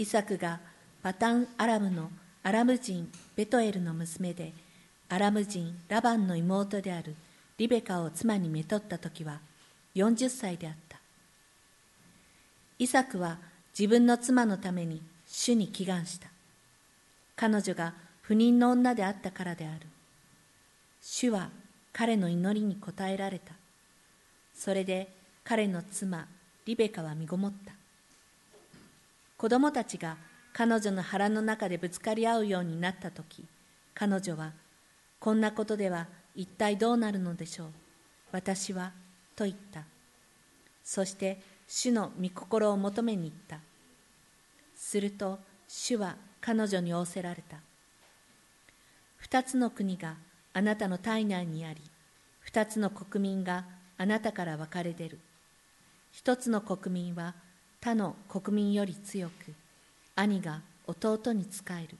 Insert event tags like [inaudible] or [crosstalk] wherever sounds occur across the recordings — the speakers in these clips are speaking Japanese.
イサクがパタン・アラムのアラム人ベトエルの娘でアラム人ラバンの妹であるリベカを妻にめとった時は40歳であった。イサクは自分の妻のために主に祈願した。彼女が不妊の女であったからである。主は彼の祈りに応えられた。それで彼の妻リベカは身ごもった。子供たちが彼女の腹の中でぶつかり合うようになった時彼女はこんなことでは一体どうなるのでしょう？私はと言った。そして主の御心を求めに行った。すると主は彼女に仰せられた。二つの国があなたの体内にあり二つの国民があなたから分かれ出る。一つの国民は他の国民より強く兄が弟に仕える。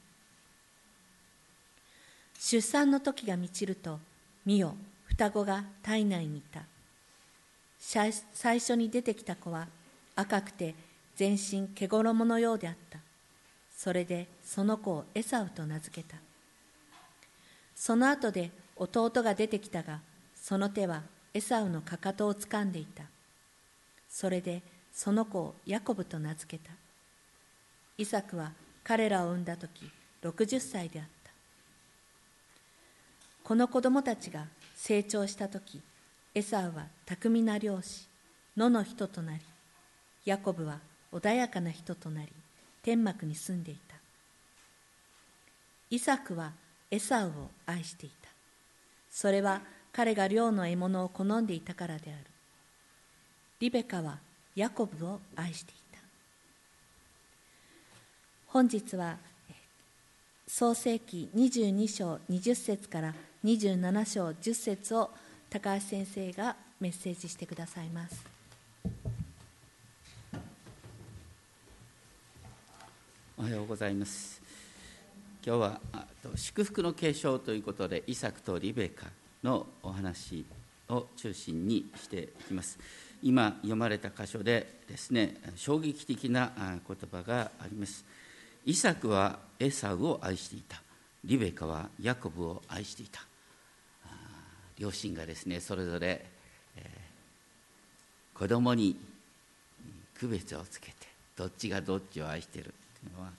出産の時が満ちると見よ双子が体内にいた。最初に出てきた子は赤くて全身毛衣のようであった。それでその子をエサウと名付けた。その後で弟が出てきたがその手はエサウのかかとをつかんでいた。それでその子をヤコブと名付けた。イサクは彼らを産んだ時60歳であった。この子供たちが成長した時エサウは巧みな漁師野の人となりヤコブは穏やかな人となり天幕に住んでいた。イサクはエサウを愛していた。それは彼が漁の獲物を好んでいたからである。リベカはヤコブを愛していた。本日は創世紀22章20節から27章10節を高橋先生がメッセージしてくださいます。おはようございます。今日は祝福の継承ということでイサクとリベカのお話を中心にしていきます。今読まれた箇所でですね衝撃的な言葉があります。イサクはエサウを愛していた。リベカはヤコブを愛していた。両親がですねそれぞれ、えー、子供に区別をつけてどっちがどっちを愛しているっていうのは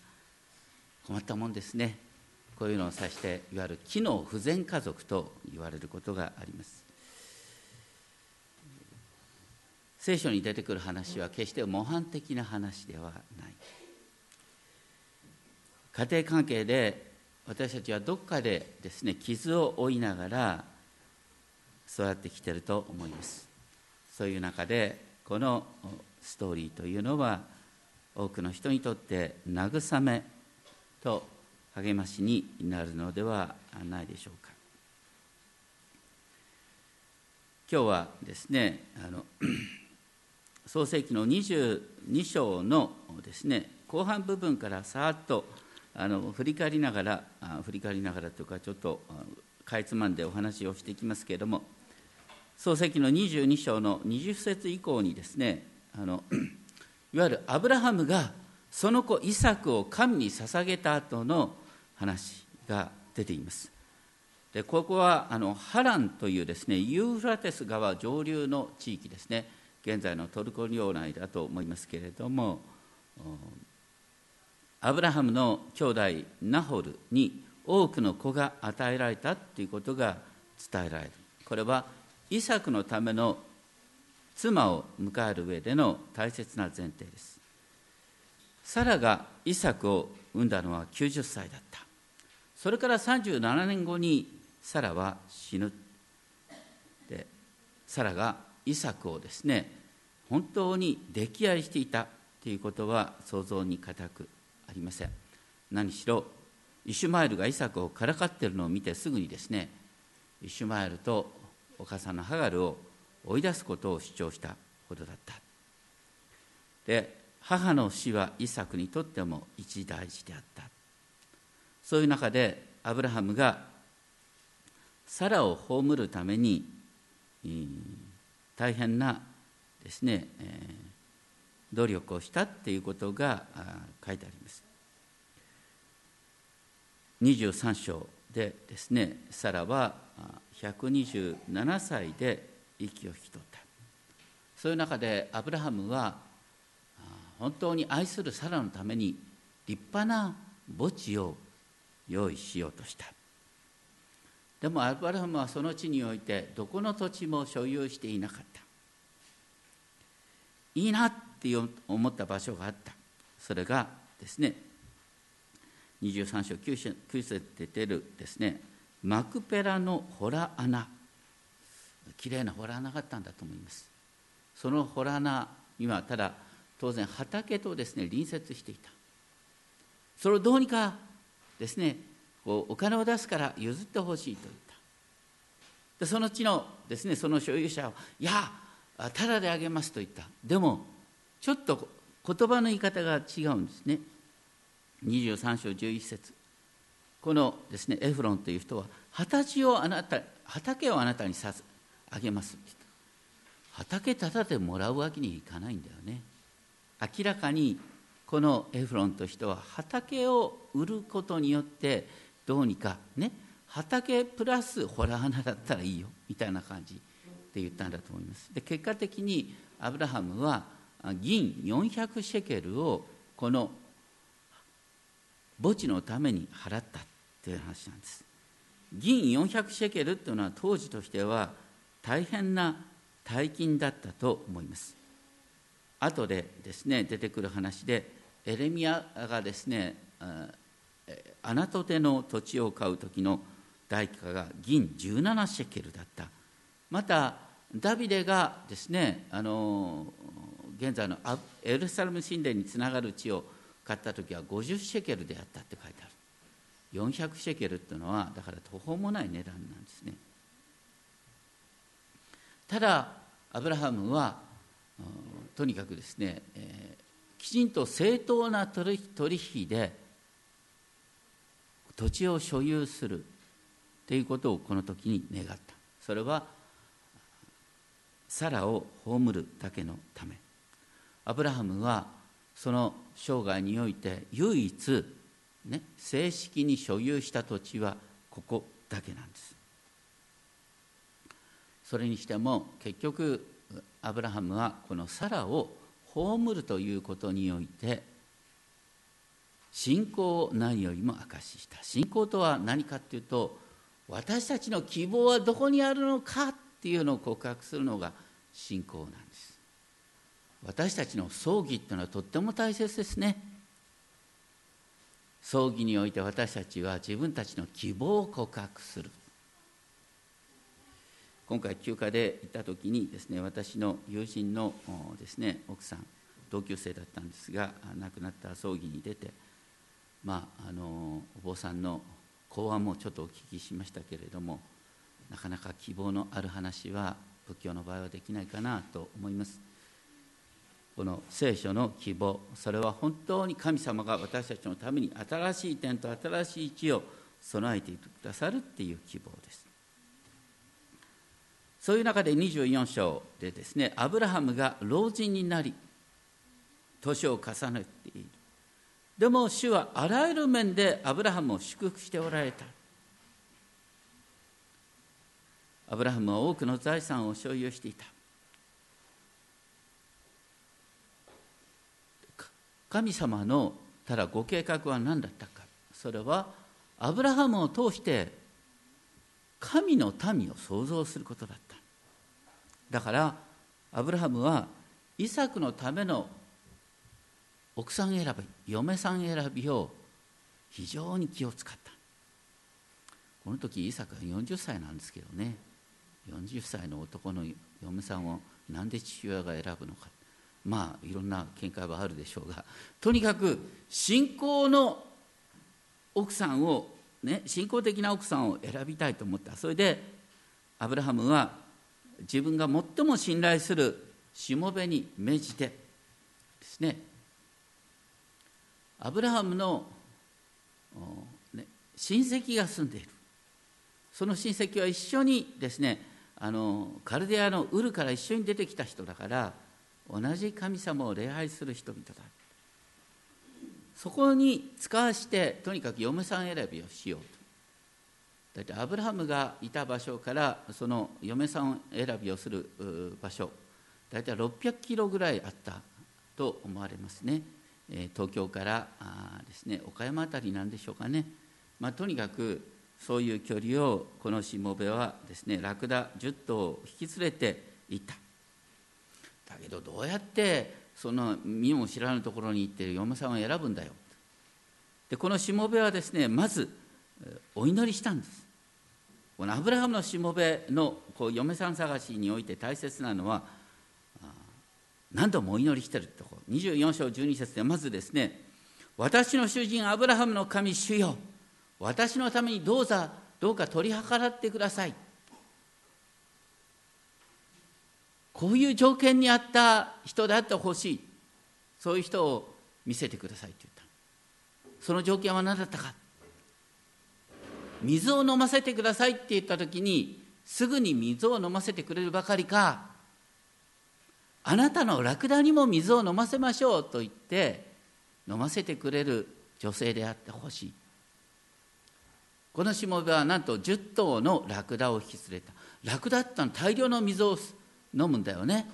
困ったもんですね。こういうのを指していわゆる機能不全家族と言われることがあります。聖書に出てくる話は決して模範的な話ではない。家庭関係で私たちはどっかでですね傷を負いながら育ってきてると思います。そういう中でこのストーリーというのは多くの人にとって慰めと励ましになるのではないでしょうか。今日はですねあの創世記の22章のですね後半部分からさーっとあの振り返りながら振り返りながらというかちょっとかいつまんでお話をしていきますけれども創世記の22章の20節以降にですねあのいわゆるアブラハムがその子イサクを神に捧げた後の話が出ています。でここはあのハランというですねユーフラテス川上流の地域ですね。現在のトルコ領内だと思いますけれどもアブラハムの兄弟ナホルに多くの子が与えられたということが伝えられる。これはイサクのための妻を迎える上での大切な前提です。サラがイサクを産んだのは90歳だった。それから37年後にサラは死ぬ。でサラがイサクをですね本当に溺愛していたということは想像に難くありません。何しろイシュマエルがイサクをからかっているのを見てすぐにですねイシュマエルとお母さんのハガルを追い出すことを主張したほどだった。で母の死はイサクにとっても一大事であった。そういう中でアブラハムがサラを葬るために大変なですね、え努力をしたっていうことが書いてあります。23章でですねサラは127歳で息を引き取った。そういう中でアブラハムは本当に愛するサラのために立派な墓地を用意しようとした。でもアブラハムはその地においてどこの土地も所有していなかった。いいなって思った場所があった。それがですね23章 9, 節で出るですねマクペラの洞穴。きれいな洞穴があったんだと思います。その洞穴にはただ当然畑とですね隣接していた。それをどうにかですねお金を出すから譲ってほしいと言った。でその地のですねその所有者は「いやただであげます」と言った。でもちょっと言葉の言い方が違うんですね。23章11節。このですねエフロンという人は畑をあなた畑をあなたにさあげますって言った。畑ただでもらうわけにいかないんだよね。明らかにこのエフロンという人は畑を売ることによってどうにかね畑プラスホラー穴だったらいいよみたいな感じで言ったんだと思います。で結果的にアブラハムは銀400シェケルをこの墓地のために払ったという話なんです。銀400シェケルというのは当時としては大変な大金だったと思います。後でですね出てくる話でエレミアがですねアナトテの土地を買う時の代価が銀17シェケルだった。またダビデがですねあの現在のエルサレム神殿につながる地を買った時は50シェケルであったって書いてある。400シェケルっていうのはだから途方もない値段なんですね。ただアブラハムはとにかくですね、えー、きちんと正当な取引で土地を所有するということをこの時に願った。それはサラを葬るだけのため。アブラハムはその生涯において唯一、ね、正式に所有した土地はここだけなんです。それにしても結局アブラハムはこのサラを葬るということにおいて信仰を何よりも証しした信仰とは何かっていうと私たちの希望はどこにあるのかっていうのを告白するのが信仰なんです。私たちの葬儀っていうのはとっても大切ですね。葬儀において私たちは自分たちの希望を告白する。今回休暇で行った時にですね私の友人のですね奥さん同級生だったんですが亡くなった葬儀に出てまああのお坊さんの講話もちょっとお聞きしましたけれどもなかなか希望のある話は仏教の場合はできないかなと思います。この聖書の希望それは本当に神様が私たちのために新しい点と新しい地を備えてくださるっていう希望です。そういう中で24章でですねアブラハムが老人になり年を重ねている。でも主はあらゆる面でアブラハムを祝福しておられた。アブラハムは多くの財産を所有していた。神様のただご計画は何だったか。それはアブラハムを通して神の民を創造することだった。だからアブラハムはイサクのための奥さん選び嫁さん選びを非常に気を使った。この時イサクは40歳なんですけどね。40歳の男の嫁さんを何で父親が選ぶのか。まあいろんな見解はあるでしょうが。とにかく信仰の奥さんをね信仰的な奥さんを選びたいと思った。それでアブラハムは自分が最も信頼するしもべに命じてですねアブラハムの、ね、親戚が住んでいる。その親戚は一緒にですねあのカルデアのウルから一緒に出てきた人だから同じ神様を礼拝する人々だ。そこに使わしてとにかく嫁さん選びをしようと。だってアブラハムがいた場所からその嫁さん選びをする場所大体600キロぐらいあったと思われますね。東京からあですね岡山辺りなんでしょうかね、まあ、とにかくそういう距離をこのしもべはですねラクダ10頭を引き連れて行った。だけどどうやってその身も知らぬところに行ってる嫁さんを選ぶんだよ。でこのしもべはですねまずお祈りしたんです。このアブラハムのしもべのこう嫁さん探しにおいて大切なのは何度もお祈りしてるとこ24章12節でまずですね私の主人アブラハムの神主よ。私のためにどうぞどうか取り計らってください。こういう条件にあった人であってほしい。そういう人を見せてくださいと言った。その条件は何だったか。水を飲ませてくださいって言った時にすぐに水を飲ませてくれるばかりか。あなたのラクダにも水を飲ませましょうと言って飲ませてくれる女性であってほしい。このしもべはなんと10頭のラクダを引き連れた。ラクダってのは大量の水を飲むんだよね。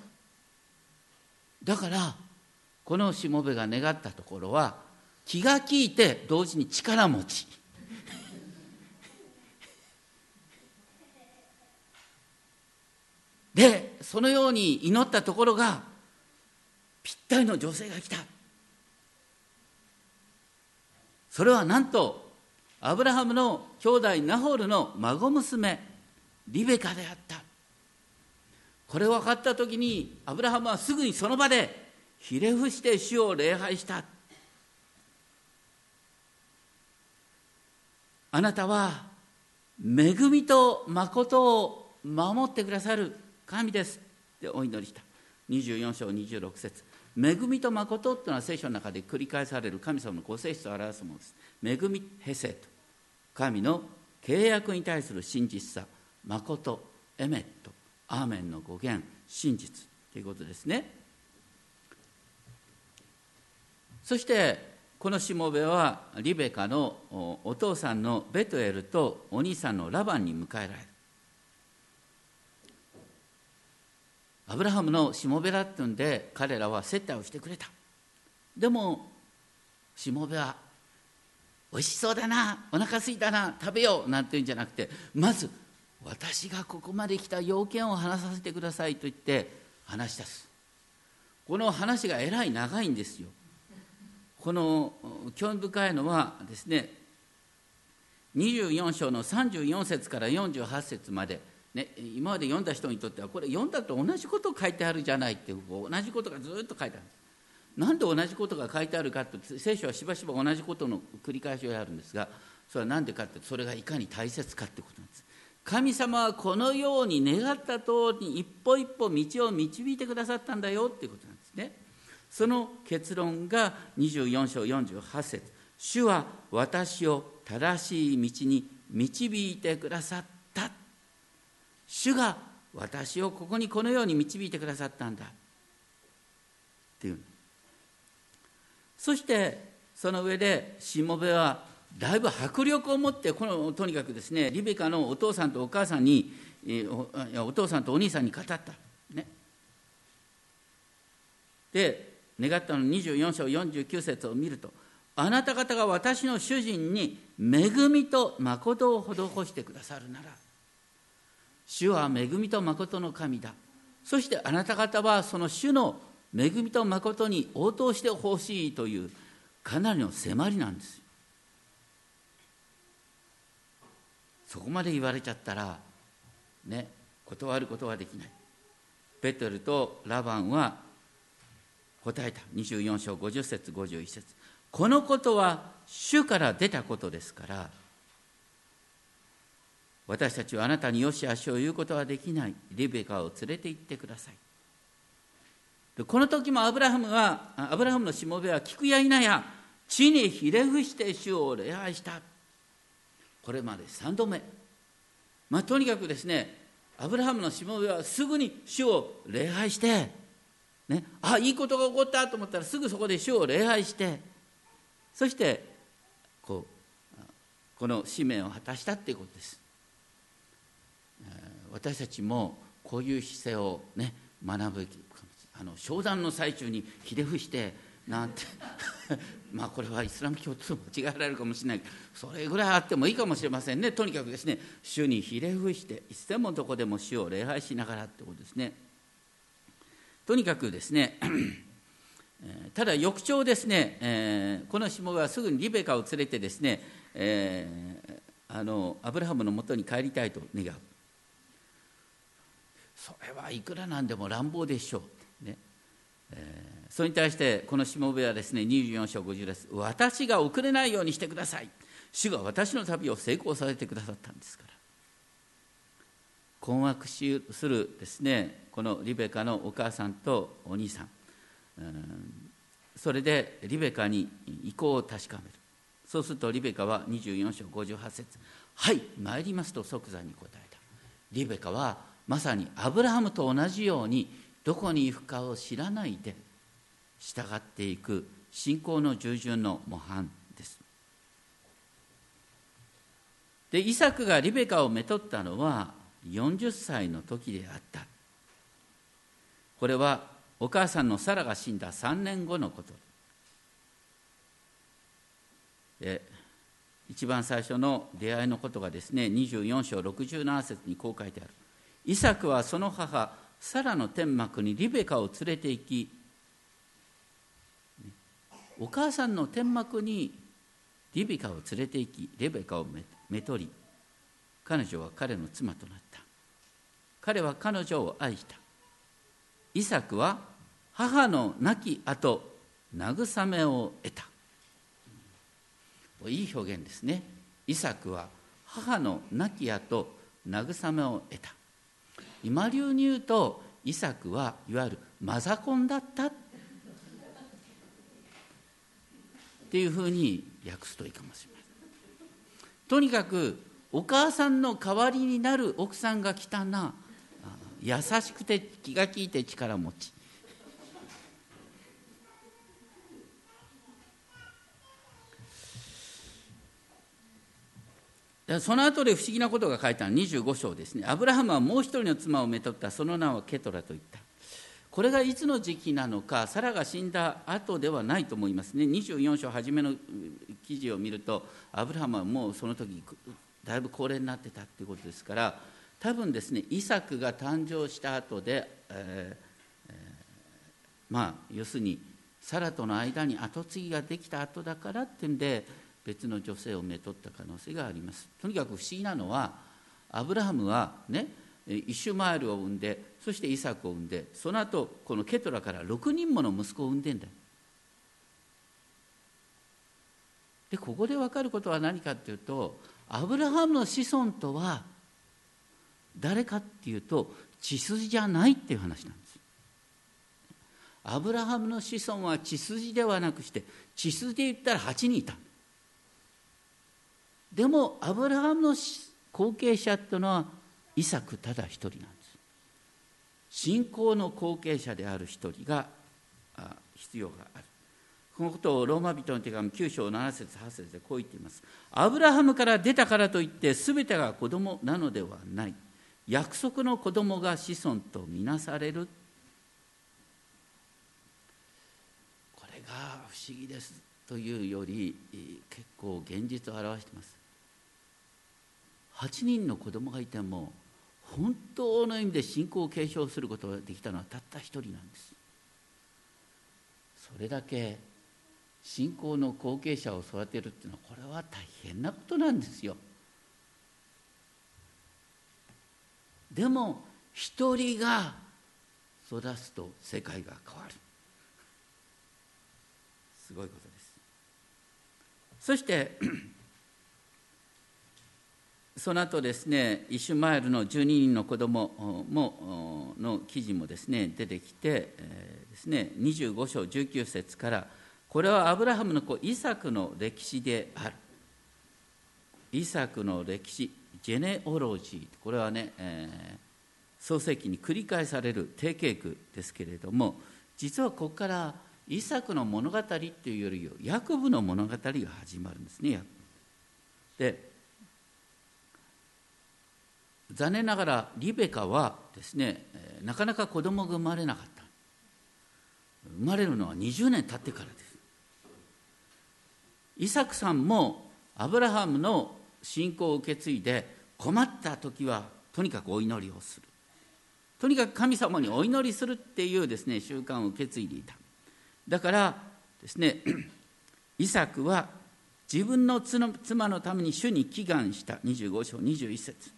だからこのしもべが願ったところは気が利いて同時に力持ち。でそのように祈ったところがぴったりの女性が来た。それはなんとアブラハムの兄弟ナホールの孫娘リベカであった。これを分かった時にアブラハムはすぐにその場でひれ伏して主を礼拝した。あなたは恵みと誠を守ってくださる。神です。ってお祈りした。24章26節。恵みと誠っていうのは聖書の中で繰り返される神様のご性質を表すものです。恵みヘセと。神の契約に対する真実さ誠エメット。アーメンの語源真実ということですね。そしてこのしもべはリベカのお父さんのベトエルとお兄さんのラバンに迎えられるアブラハムのしもべだってんで彼らは接待をしてくれた。でもしもべはおいしそうだなお腹すいたな食べようなんて言うんじゃなくてまず私がここまで来た要件を話させてくださいと言って話し出す。この話がえらい長いんですよ。この興味深いのはですね24章の34節から48節まで、ね、今まで読んだ人にとってはこれ読んだと同じことを書いてあるじゃないって同じことがずっと書いてある。なんで同じことが書いてあるか？と聖書はしばしば同じことの繰り返しをやるんですがそれは何でかってそれがいかに大切かってことなんです。神様はこのように願った通りに一歩一歩道を導いてくださったんだよっていうことなんですね。その結論が24章48節。主は私を正しい道に導いてくださった。主が私をここにこのように導いてくださったんだ。っていう。そしてその上でしもべはだいぶ迫力を持ってこのとにかくですねリベカのお父さんとお母さんにお父さんとお兄さんに語った。ね、で願ったの24章49節を見るとあなた方が私の主人に恵みと誠を施してくださるなら。主は恵みと誠の神だ。そしてあなた方はその主の恵みと誠に応答してほしいというかなりの迫りなんです。そこまで言われちゃったらね断ることはできない。ペトルとラバンは答えた。24章50節51節。このことは主から出たことですから私たちはあなたによし足を言うことはできない。リベカを連れて行ってください。この時もアブラハムはアブラハムのしもべは聞くや否や地にひれ伏して主を礼拝した。これまで3度目、まあ、とにかくですねアブラハムのしもべはすぐに主を礼拝してね、あいいことが起こったと思ったらすぐそこで主を礼拝してそしてこうこの使命を果たしたっていうことです。私たちもこういう姿勢をね学ぶあの商談の最中にひれ伏してなんて [laughs] まあこれはイスラム教と間違えられるかもしれない。けどそれぐらいあってもいいかもしれませんね。とにかくですね主にひれ伏していつでもどこでも主を礼拝しながらってことですね。とにかくですね [clears throat] ただ翌朝ですね、えー、この下はすぐにリベカを連れてですね、えー、あのアブラハムのもとに帰りたいと願う。それはいくらなんでも乱暴でしょう、ね。えー、それに対してこのしもべはですね24章50です私が遅れないようにしてください。主が私の旅を成功させてくださったんですから。困惑するですねこのリベカのお母さんとお兄さん、うん、それでリベカに意向を確かめる。そうするとリベカは24章58節はい参ります」と即座に答えた。リベカはまさにアブラハムと同じようにどこに行くかを知らないで従っていく信仰の従順の模範です。でイサクがリベカをめとったのは40歳の時であった。これはお母さんのサラが死んだ3年後のこと。で一番最初の出会いのことがですね24章67節にこう書いてある。イサクはその母サラの天幕にリベカを連れて行きお母さんの天幕にリベカを連れて行きレベカをめとり彼女は彼の妻となった。彼は彼女を愛した。イサクは母の亡き後慰めを得た。いい表現ですね。イサクは母の亡き後慰めを得た。今流に言うとイサクはいわゆるマザコンだったっていうふうに訳すといいかもしれません。とにかくお母さんの代わりになる奥さんが来たな。優しくて気が利いて力持ち。その後で不思議なことが書いてある25章ですね。アブラハムはもう一人の妻をめとった、その名はケトラと言った。これがいつの時期なのか、サラが死んだ後ではないと思いますね。24章初めの記事を見ると、アブラハムはもうその時だいぶ高齢になってたっていうことですから、多分ですね、イサクが誕生した後で、えーえー、まあ、要するに、サラとの間に跡継ぎができた後だからっていうんで、別の女性をめとった可能性があります。とにかく不思議なのはアブラハムはねイシュマエルを産んでそしてイサクを産んでその後このケトラから6人もの息子を産んでんだでここで分かることは何かっていうとアブラハムの子孫とは誰かっていうと血筋じゃないっていう話なんです。アブラハムの子孫は血筋ではなくして血筋で言ったら8人いた。でもアブラハムの後継者っていうのはイサクただ一人なんです。信仰の後継者である一人が必要がある。このことをローマ人の手紙9章7節8節でこう言っています。アブラハムから出たからといって全てが子供なのではない。約束の子供が子孫とみなされる。これが不思議です。というより結構現実を表しています。8人の子供がいても本当の意味で信仰を継承することができたのはたった一人なんです。それだけ信仰の後継者を育てるっていうのはこれは大変なことなんですよ。でも一人が育つと世界が変わる。すごいことです。そしてその後ですね、イシュマエルの12人の子供もの記事もですね出てきて、えー、ですね25章19節からこれはアブラハムの子イサクの歴史である。イサクの歴史ジェネオロジーこれはね、えー、創世記に繰り返される定型句ですけれども実はここからイサクの物語っていうよりヤコブの物語が始まるんですね。で残念ながらリベカはですねなかなか子供が生まれなかった。生まれるのは20年経ってからです。イサクさんもアブラハムの信仰を受け継いで困った時はとにかくお祈りをする。とにかく神様にお祈りするっていうですね習慣を受け継いでいた。だからですね [clears throat] イサクは自分の妻のために主に祈願した。25章21節。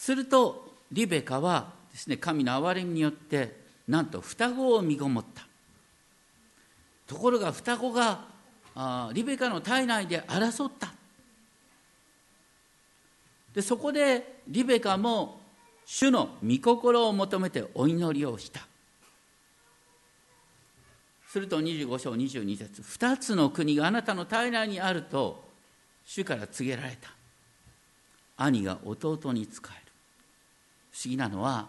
するとリベカはですね神の憐れみによってなんと双子を身ごもった。ところが双子があリベカの体内で争った。でそこでリベカも主の御心を求めてお祈りをした。すると25章22節2つの国があなたの体内にあると主から告げられた。兄が弟に仕える。不思議なのは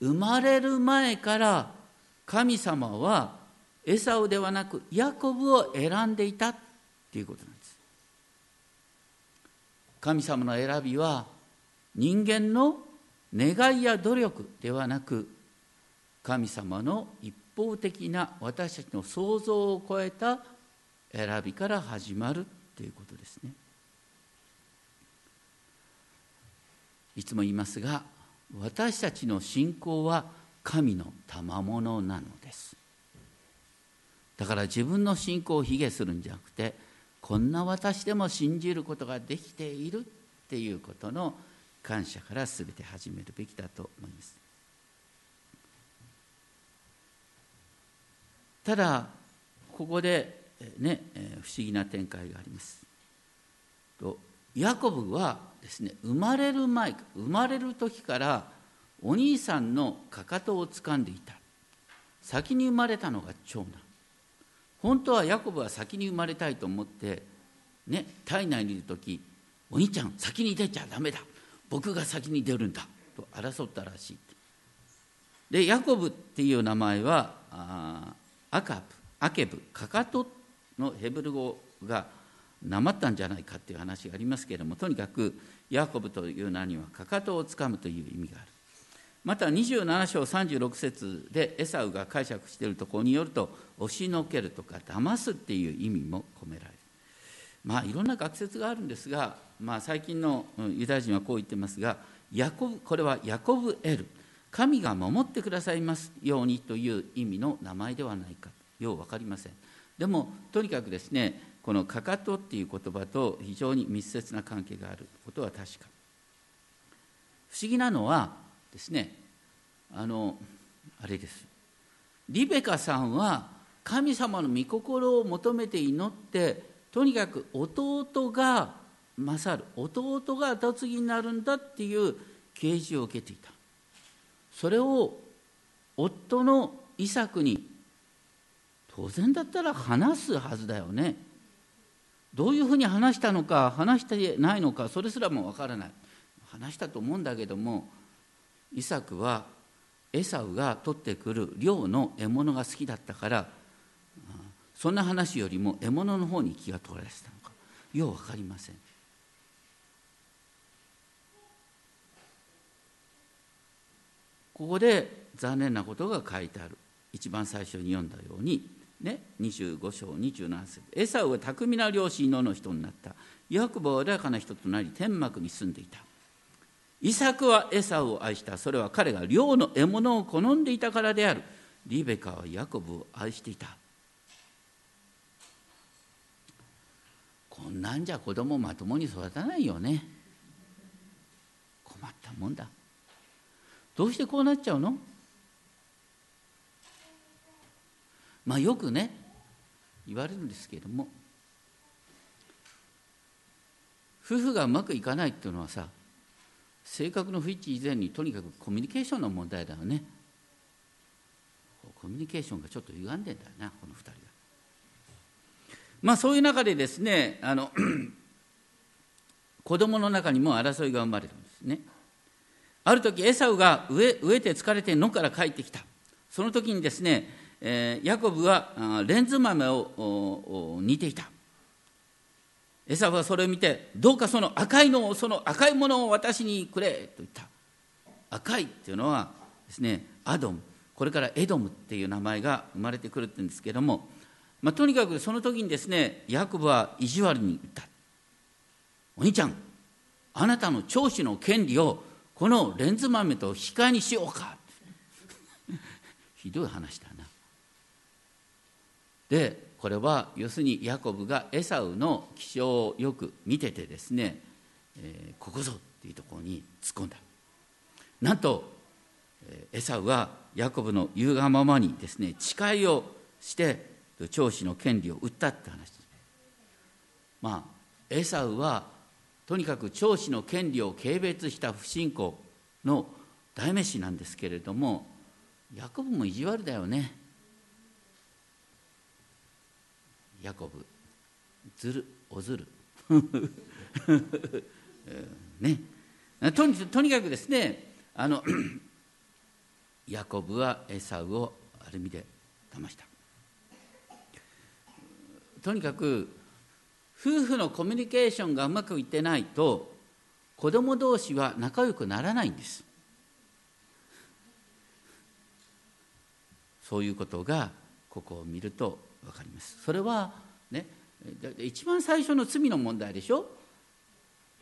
生まれる前から神様はエサウではなくヤコブを選んでいたっていうことなんです神様の選びは人間の願いや努力ではなく神様の一方的な私たちの想像を超えた選びから始まるということですね。いつも言いますが私たちの信仰は神の賜物なのです。だから自分の信仰を卑下するんじゃなくてこんな私でも信じることができているっていうことの感謝から全て始めるべきだと思います。ただここでね不思議な展開があります。とヤコブはですね生まれる前生まれる時からお兄さんのかかとを掴んでいた。先に生まれたのが長男。本当はヤコブは先に生まれたいと思ってね体内にいる時お兄ちゃん先に出ちゃダメだ。僕が先に出るんだ。と争ったらしい。でヤコブっていう名前はあアカブアケブかかとのヘブル語がなまったんじゃないかっていう話がありますけれどもとにかくヤコブという名にはかかとをつかむという意味がある。また27章36節でエサウが解釈しているところによると押しのけるとか騙すっていう意味も込められる。まあいろんな学説があるんですが、まあ、最近のユダヤ人はこう言ってますがヤコブこれはヤコブ・エル神が守ってくださいますようにという意味の名前ではないかよう分かりません。でもとにかくですねこのかかとっていう言葉と非常に密接な関係があることは確か。不思議なのはですねあのあれです。リベカさんは神様の御心を求めて祈ってとにかく弟が勝る。弟が後継ぎになるんだっていう啓示を受けていた。それを夫のイサクに当然だったら話すはずだよね。どういうふうに話したのか話してないのかそれすらもわからない。話したと思うんだけどもイサクはエサウが取ってくる漁の獲物が好きだったからそんな話よりも獲物の方に気が取られてたのか。よう分かりません。ここで残念なことが書いてある。一番最初に読んだように、ね、25章27節。エサウは巧みな漁師のの人になった。ヤコブは穏やかな人となり天幕に住んでいた。イサクはエサウを愛した。それは彼が漁の獲物を好んでいたからである。リベカはヤコブを愛していた。こんなんじゃ子供まともに育たないよね。困ったもんだ。どうしてこうなっちゃうの？まあよくね言われるんですけれども夫婦がうまくいかないっていうのはさ性格の不一致以前にとにかくコミュニケーションの問題だよね。コミュニケーションがちょっと歪んでんだよなこの2人がまあそういう中でですねあの子供の中にも争いが生まれるんですね。ある時エサウが飢えて疲れて野から帰ってきた。その時にですね、えー、ヤコブはレンズ豆を煮ていた。エサフはそれを見てどうかその赤いのをその赤いものを私にくれと言った。赤いっていうのはですねアドム。これからエドムっていう名前が生まれてくるって言うんですけども、まあ、とにかくその時にですねヤコブは意地悪に言った。お兄ちゃんあなたの長子の権利をこのレンズ豆と引き換えにしようか。[laughs] ひどい話だでこれは要するにヤコブがエサウの気象をよく見ててですね、えー、ここぞっていうところに突っ込んだ。なんとエサウはヤコブの言うがままにですね誓いをして長子の権利を売ったって話まあエサウはとにかく長子の権利を軽蔑した不信仰の代名詞なんですけれどもヤコブも意地悪だよね。ヤコブ。ずるおずるね。とにとにかくですねあの [clears throat] ヤコブはエサウをある意味で騙した。とにかく夫婦のコミュニケーションがうまくいってないと子供同士は仲良くならないんです。そういうことがここを見ると分かります。それはね一番最初の罪の問題でしょ？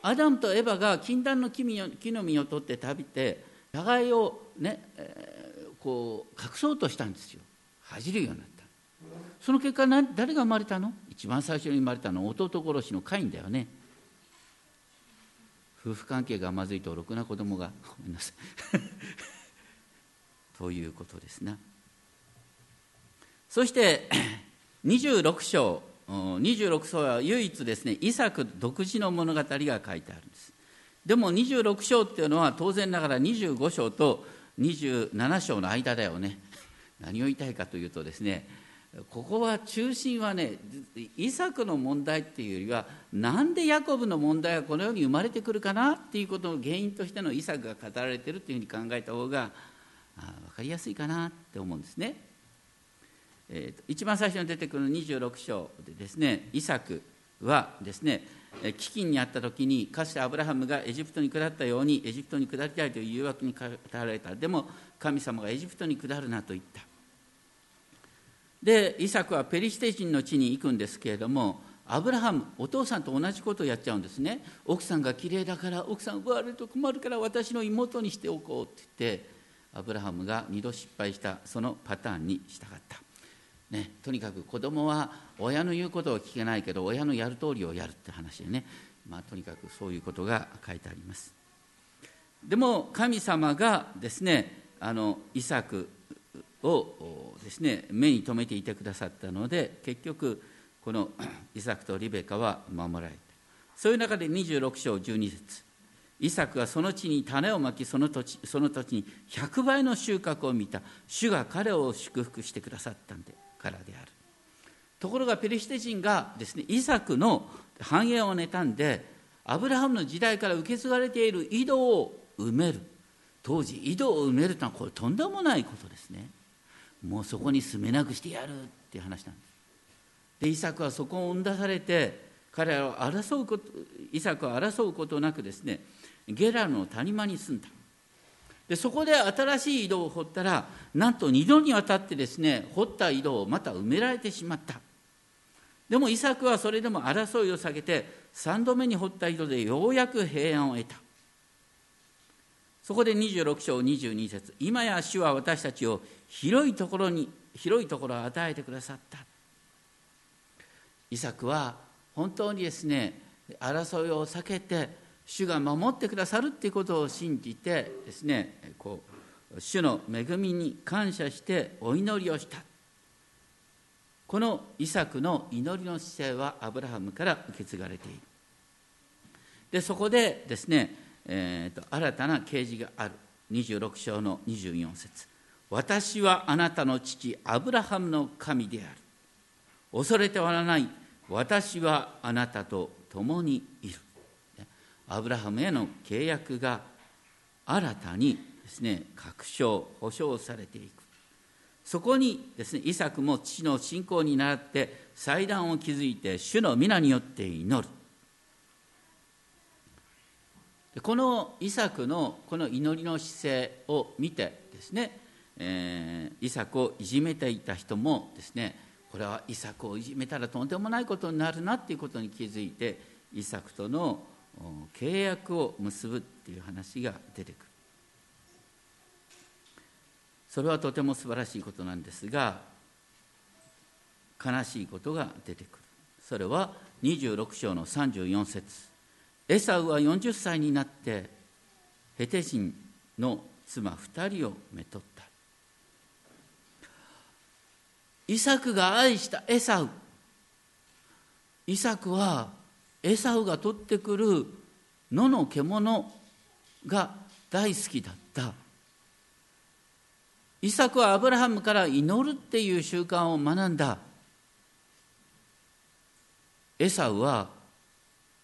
アダムとエバが禁断の木の実を取って食べて互いをね、えー、こう隠そうとしたんですよ。恥じるようになった。その結果誰が生まれたの？一番最初に生まれたのは弟殺しのカインだよね。夫婦関係がまずいとろくな子供が。ごめんなさい。[laughs] ということですねそして26章26章は唯一ですねイサク独自の物語が書いてあるんですでも26章っていうのは当然ながら25章と27章の間だよね何を言いたいかというとですねここは中心はねイサクの問題っていうよりはなんでヤコブの問題がこのように生まれてくるかなっていうことの原因としてのイサクが語られてるっていうふうに考えた方が分かりやすいかなって思うんですね。えー、一番最初に出てくる26章でですねイサクはですね飢饉にあった時にかつてアブラハムがエジプトに下ったようにエジプトに下りたいという誘惑に語られた。でも神様がエジプトに下るなと言った。でイサクはペリシテ人の地に行くんですけれどもアブラハムお父さんと同じことをやっちゃうんですね。奥さんが綺麗だから奥さん奪われると困るから私の妹にしておこうって言ってアブラハムが2度失敗したそのパターンに従った。ね、とにかく子供は親の言うことを聞けないけど親のやる通りをやるって話でね、まあ、とにかくそういうことが書いてあります。でも神様がですねあのイサクをですね目に留めていてくださったので結局この [clears throat] イサクとリベカは守られた。そういう中で26章12節。イサクはその地に種をまきその土地その土地に100倍の収穫を見た。主が彼を祝福してくださったんで。からである。ところがペリシテ人がですねイサクの繁栄を妬んでアブラハムの時代から受け継がれている井戸を埋める。当時井戸を埋めるというのはこれとんでもないことですね。もうそこに住めなくしてやるっていう話なんです。でイサクはそこを生ん出されて彼らを争うことイサクは争うことなくですねゲラルの谷間に住んだ。でそこで新しい井戸を掘ったらなんと2度にわたってですね掘った井戸をまた埋められてしまった。でもイサクはそれでも争いを避けて3度目に掘った井戸でようやく平安を得た。そこで26章22節今や主は私たちを広いところに広いところを与えてくださった。イサクは本当にですね争いを避けて主が守ってくださるっていうことを信じてですねこう主の恵みに感謝してお祈りをした。このイサクの祈りの姿勢はアブラハムから受け継がれている。でそこでですね、えーと、新たな啓示がある。26章の24節。私はあなたの父アブラハムの神である。恐れてはならない。私はあなたと共にいる。アブラハムへの契約が新たにですね確証保証されていく。そこにですねイサクも父の信仰に倣って祭壇を築いて主の皆によって祈る。このイサクのこの祈りの姿勢を見てですね、えー、イサクをいじめていた人もですねこれはイサクをいじめたらとんでもないことになるなっていうことに気づいてイサクとの契約を結ぶっていう話が出てくる。それはとても素晴らしいことなんですが悲しいことが出てくる。それは26章の34節。エサウは40歳になってヘテ人の妻2人をめとった。イサクが愛したエサウ。イサクはエサウが取ってくる野の獣が大好きだった。イサクはアブラハムから祈るっていう習慣を学んだ。エサウは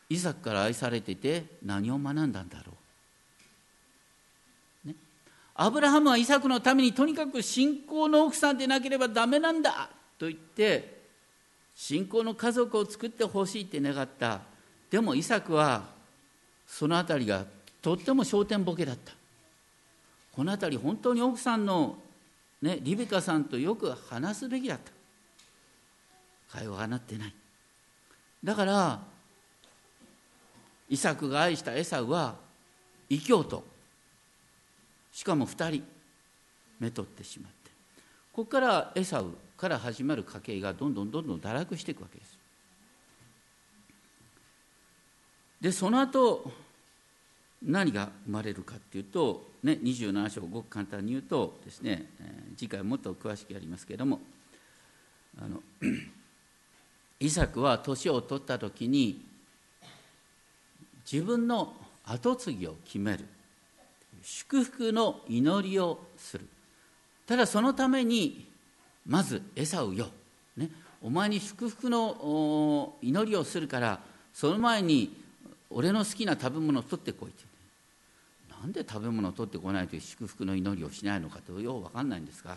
イサクから愛されてて何を学んだんだろう、ね、アブラハムはイサクのためにとにかく信仰の奥さんでなければダメなんだと言って信仰の家族を作ってほしいって願った。でもイサクはその辺りがとっても焦点ボケだった。この辺り本当に奥さんの、ね、リベカさんとよく話すべきだった。会話がなってない。だからイサクが愛したエサウは異教徒。しかも2人めとってしまってここからエサウから始まる家系がどんどんどんどん堕落していくわけです。でその後何が生まれるかっていうと、ね、27章ごく簡単に言うとですね、え、次回もっと詳しくやりますけれどもあの [clears throat] イサクは年を取った時に自分の跡継ぎを決める祝福の祈りをする。ただそのためにまず餌をよ、ね、お前に祝福の祈りをするからその前に俺の好きな食べ物を取ってこいって。なんで食べ物を取ってこないという祝福の祈りをしないのかとよう分かんないんですが、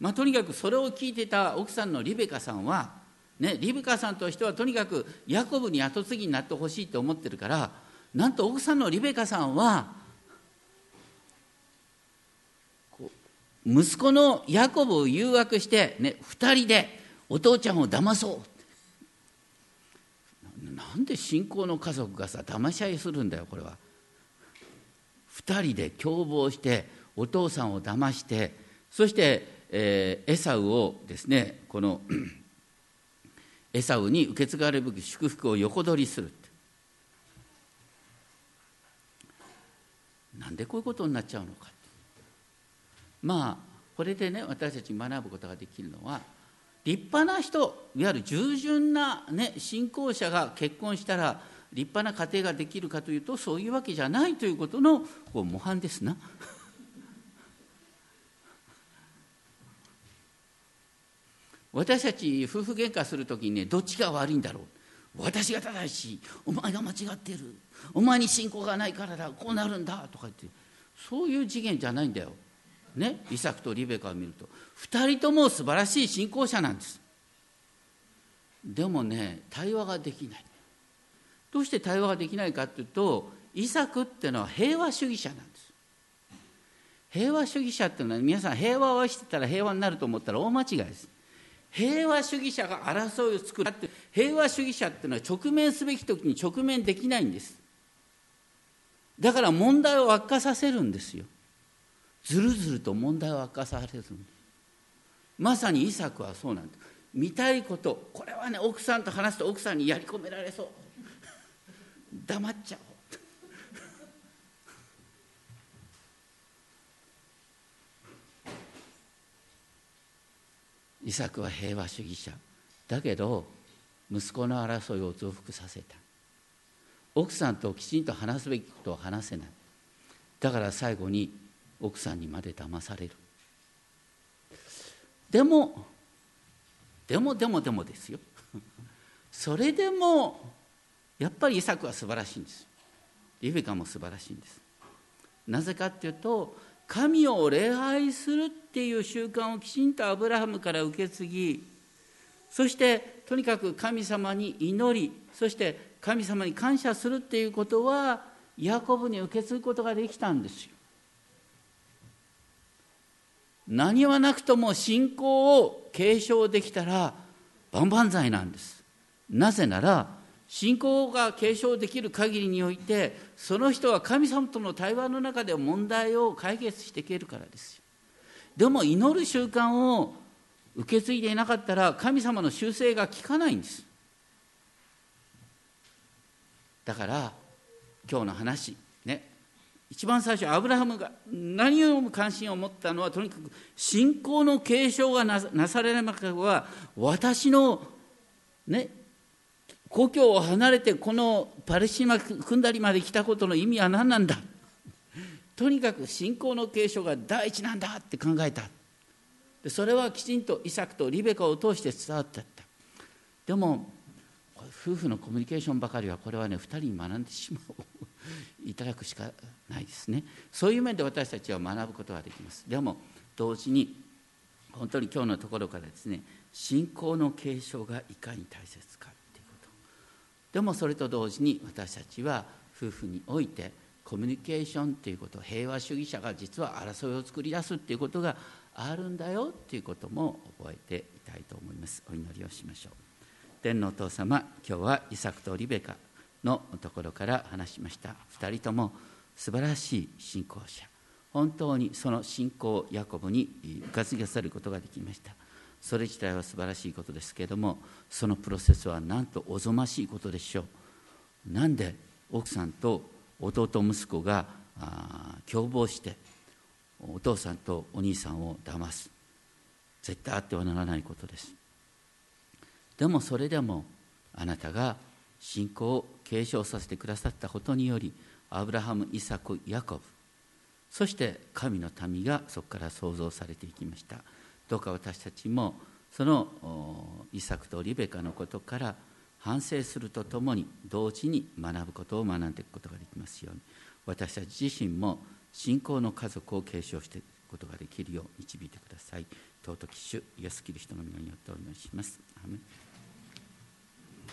まあ、とにかくそれを聞いてた奥さんのリベカさんは、ね、リベカさんとしてはとにかくヤコブに跡継ぎになってほしいと思ってるからなんと奥さんのリベカさんは息子のヤコブを誘惑して、ね、2人でお父ちゃんを騙そう。なんで信仰の家族がさ騙し合いするんだよこれは。2人で共謀してお父さんを騙してそして、えー、エサウをですねこの [clears throat] エサウに受け継がれるべき祝福を横取りするなんでこういうことになっちゃうのか。まあこれでね私たち学ぶことができるのは立派な人いわゆる従順な、ね、信仰者が結婚したら立派な家庭ができるかというとそういうわけじゃないということのこう模範ですな。[laughs] 私たち夫婦喧嘩する時にねどっちが悪いんだろう。私が正しい。お前が間違ってる。お前に信仰がないからだ。こうなるんだ。とか言って。そういう次元じゃないんだよ。ねイサクとリベカを見ると2人とも素晴らしい信仰者なんです。でもね対話ができない。どうして対話ができないかっていうとイサクっていうのは平和主義者なんです。平和主義者っていうのは皆さん平和を愛してたら平和になると思ったら大間違いです。平和主義者が争いを作るって平和主義者っていうのは直面すべき時に直面できないんです。だから問題を悪化させるんですよ。ずるずると問題を悪化させる。まさにイサクはそうなんです見たいことこれはね奥さんと話すと奥さんにやり込められそう。黙っちゃおう。イサクは平和主義者。だけど息子の争いを増幅させた。奥さんときちんと話すべきことを話せない。だから最後に奥さんにまで騙される。でもでもでもでもですよ。それでもやっぱりイサクは素晴らしいんです。リベカも素晴らしいんです。なぜかっていうと神を礼拝するっていう習慣をきちんとアブラハムから受け継ぎそしてとにかく神様に祈りそして神様に感謝するっていうことはヤコブに受け継ぐことができたんですよ。何はなくとも信仰を継承できたら万々歳なんです。なぜなら信仰が継承できる限りにおいてその人は神様との対話の中で問題を解決していけるからですよ。でも祈る習慣を受け継いでいなかったら神様の修正が効かないんです。だから今日の話一番最初アブラハムが何よりも関心を持ったのはとにかく信仰の継承がなされなければ私のね故郷を離れてこのパレスチナ組んだりまで来たことの意味は何なんだ。とにかく信仰の継承が第一なんだって考えた。でそれはきちんとイサクとリベカを通して伝わってった。でも夫婦のコミュニケーションばかりはこれはね2人に学んでしまう。いただくしかないですね。そういう面で私たちは学ぶことができます。でも同時に本当に今日のところからですね信仰の継承がいかに大切かっていうこと。でもそれと同時に私たちは夫婦においてコミュニケーションっていうこと平和主義者が実は争いを作り出すっていうことがあるんだよっていうことも覚えていたいと思います。お祈りをしましょう。天のお父様今日はイサクとリベカのところから話しました。2人とも素晴らしい信仰者。本当にその信仰をヤコブに受か継がせることができました。それ自体は素晴らしいことですけれどもそのプロセスはなんとおぞましいことでしょう。なんで奥さんと弟息子が共謀してお父さんとお兄さんを騙す。絶対あってはならないことです。でもそれでもあなたが信仰を継承させてくださったことによりアブラハムイサクヤコブそして神の民がそこから創造されていきました。どうか私たちもそのイサクとリベカのことから反省するとともに同時に学ぶことを学んでいくことができますように。私たち自身も信仰の家族を継承していくことができるよう導いてください。尊き主イエスキリストの皆によってお祈りします。アメ